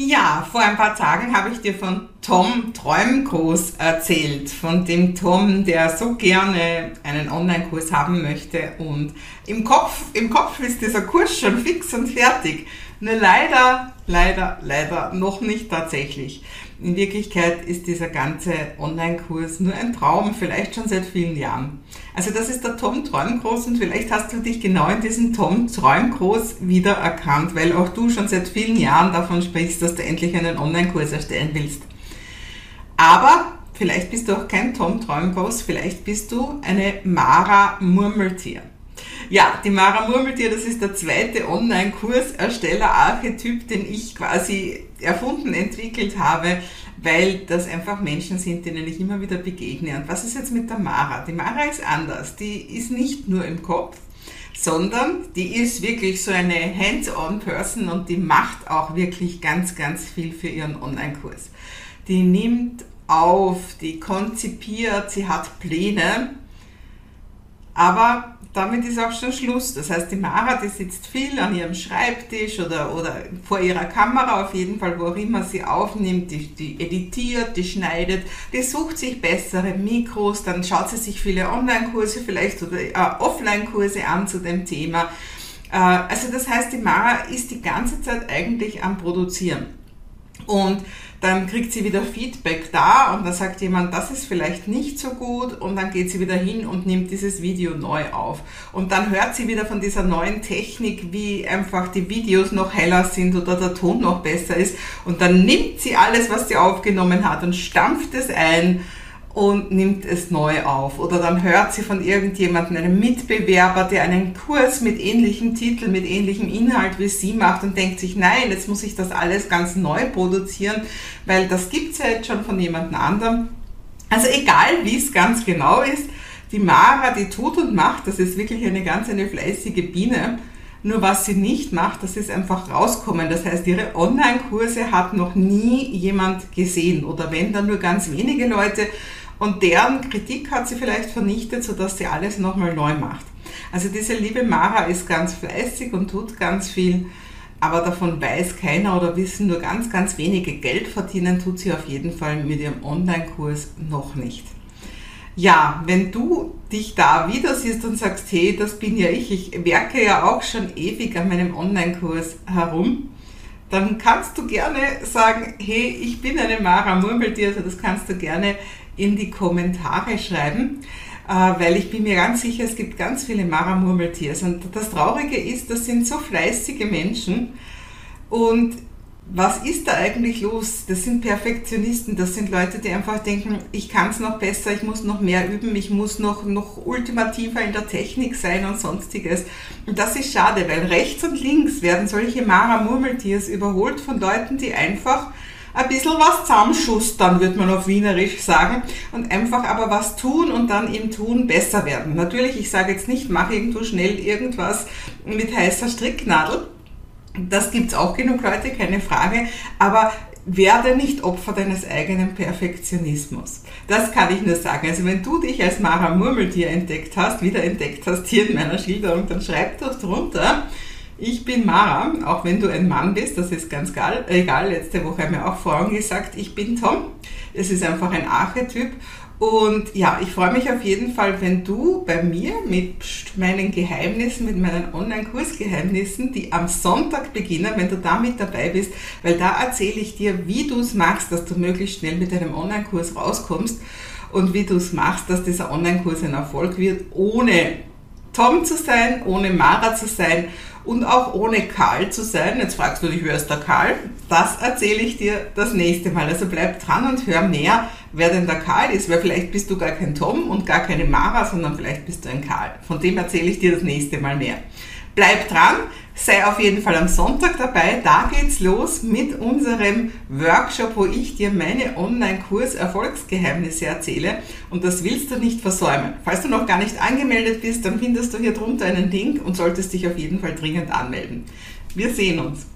Ja, vor ein paar Tagen habe ich dir von Tom Träumkurs erzählt, von dem Tom, der so gerne einen Online-Kurs haben möchte und im Kopf, im Kopf ist dieser Kurs schon fix und fertig. Nur leider, leider, leider noch nicht tatsächlich. In Wirklichkeit ist dieser ganze Online-Kurs nur ein Traum, vielleicht schon seit vielen Jahren. Also das ist der Tom Träumgroß und vielleicht hast du dich genau in diesem Tom Träumgroß wiedererkannt, weil auch du schon seit vielen Jahren davon sprichst, dass du endlich einen Online-Kurs erstellen willst. Aber vielleicht bist du auch kein Tom Träumgroß, vielleicht bist du eine Mara Murmeltier. Ja, die Mara Murmeltier, das ist der zweite Online-Kursersteller-Archetyp, den ich quasi erfunden, entwickelt habe, weil das einfach Menschen sind, denen ich immer wieder begegne. Und was ist jetzt mit der Mara? Die Mara ist anders. Die ist nicht nur im Kopf, sondern die ist wirklich so eine Hands-on-Person und die macht auch wirklich ganz, ganz viel für ihren Online-Kurs. Die nimmt auf, die konzipiert, sie hat Pläne, aber damit ist auch schon Schluss. Das heißt, die Mara, die sitzt viel an ihrem Schreibtisch oder, oder vor ihrer Kamera, auf jeden Fall, wo auch immer sie aufnimmt, die, die editiert, die schneidet, die sucht sich bessere Mikros, dann schaut sie sich viele Online-Kurse vielleicht oder äh, Offline-Kurse an zu dem Thema. Äh, also das heißt, die Mara ist die ganze Zeit eigentlich am Produzieren. Und dann kriegt sie wieder Feedback da und dann sagt jemand, das ist vielleicht nicht so gut. Und dann geht sie wieder hin und nimmt dieses Video neu auf. Und dann hört sie wieder von dieser neuen Technik, wie einfach die Videos noch heller sind oder der Ton noch besser ist. Und dann nimmt sie alles, was sie aufgenommen hat und stampft es ein und nimmt es neu auf. Oder dann hört sie von irgendjemandem, einem Mitbewerber, der einen Kurs mit ähnlichem Titel, mit ähnlichem Inhalt wie sie macht und denkt sich, nein, jetzt muss ich das alles ganz neu produzieren, weil das gibt es ja jetzt schon von jemand anderem. Also egal, wie es ganz genau ist, die Mara, die tut und macht, das ist wirklich eine ganz eine fleißige Biene. Nur was sie nicht macht, das ist einfach rauskommen. Das heißt, ihre Online-Kurse hat noch nie jemand gesehen oder wenn dann nur ganz wenige Leute und deren Kritik hat sie vielleicht vernichtet, sodass sie alles nochmal neu macht. Also diese liebe Mara ist ganz fleißig und tut ganz viel, aber davon weiß keiner oder wissen nur ganz, ganz wenige. Geld verdienen tut sie auf jeden Fall mit ihrem Online-Kurs noch nicht. Ja, wenn du dich da wieder siehst und sagst, hey, das bin ja ich, ich werke ja auch schon ewig an meinem Online-Kurs herum, dann kannst du gerne sagen, hey, ich bin eine Mara Murmeltier, also das kannst du gerne in die Kommentare schreiben, äh, weil ich bin mir ganz sicher, es gibt ganz viele Mara Murmeltiers. Und das Traurige ist, das sind so fleißige Menschen und was ist da eigentlich los? Das sind Perfektionisten, das sind Leute, die einfach denken, ich kann es noch besser, ich muss noch mehr üben, ich muss noch, noch ultimativer in der Technik sein und sonstiges. Und das ist schade, weil rechts und links werden solche Mara Murmeltiers überholt von Leuten, die einfach ein bisschen was zusammenschustern, wird man auf Wienerisch sagen, und einfach aber was tun und dann im Tun besser werden. Natürlich, ich sage jetzt nicht, mach irgendwo schnell irgendwas mit heißer Stricknadel. Das gibt's auch genug Leute, keine Frage. Aber werde nicht Opfer deines eigenen Perfektionismus. Das kann ich nur sagen. Also wenn du dich als Mara Murmeltier entdeckt hast, wieder entdeckt hast hier in meiner Schilderung, dann schreib doch drunter, ich bin Mara, auch wenn du ein Mann bist, das ist ganz egal. Letzte Woche haben mir auch Frauen gesagt, ich bin Tom. Es ist einfach ein Archetyp. Und ja, ich freue mich auf jeden Fall, wenn du bei mir mit meinen Geheimnissen, mit meinen Online-Kursgeheimnissen, die am Sonntag beginnen, wenn du da mit dabei bist, weil da erzähle ich dir, wie du es machst, dass du möglichst schnell mit deinem Online-Kurs rauskommst und wie du es machst, dass dieser Online-Kurs ein Erfolg wird, ohne Tom zu sein, ohne Mara zu sein und auch ohne Karl zu sein. Jetzt fragst du dich, wer ist der Karl? Das erzähle ich dir das nächste Mal. Also bleib dran und hör mehr, wer denn der Karl ist, weil vielleicht bist du gar kein Tom und gar keine Mara, sondern vielleicht bist du ein Karl. Von dem erzähle ich dir das nächste Mal mehr. Bleib dran, sei auf jeden Fall am Sonntag dabei. Da geht's los mit unserem Workshop, wo ich dir meine Online-Kurs-Erfolgsgeheimnisse erzähle. Und das willst du nicht versäumen. Falls du noch gar nicht angemeldet bist, dann findest du hier drunter einen Link und solltest dich auf jeden Fall dringend anmelden. Wir sehen uns.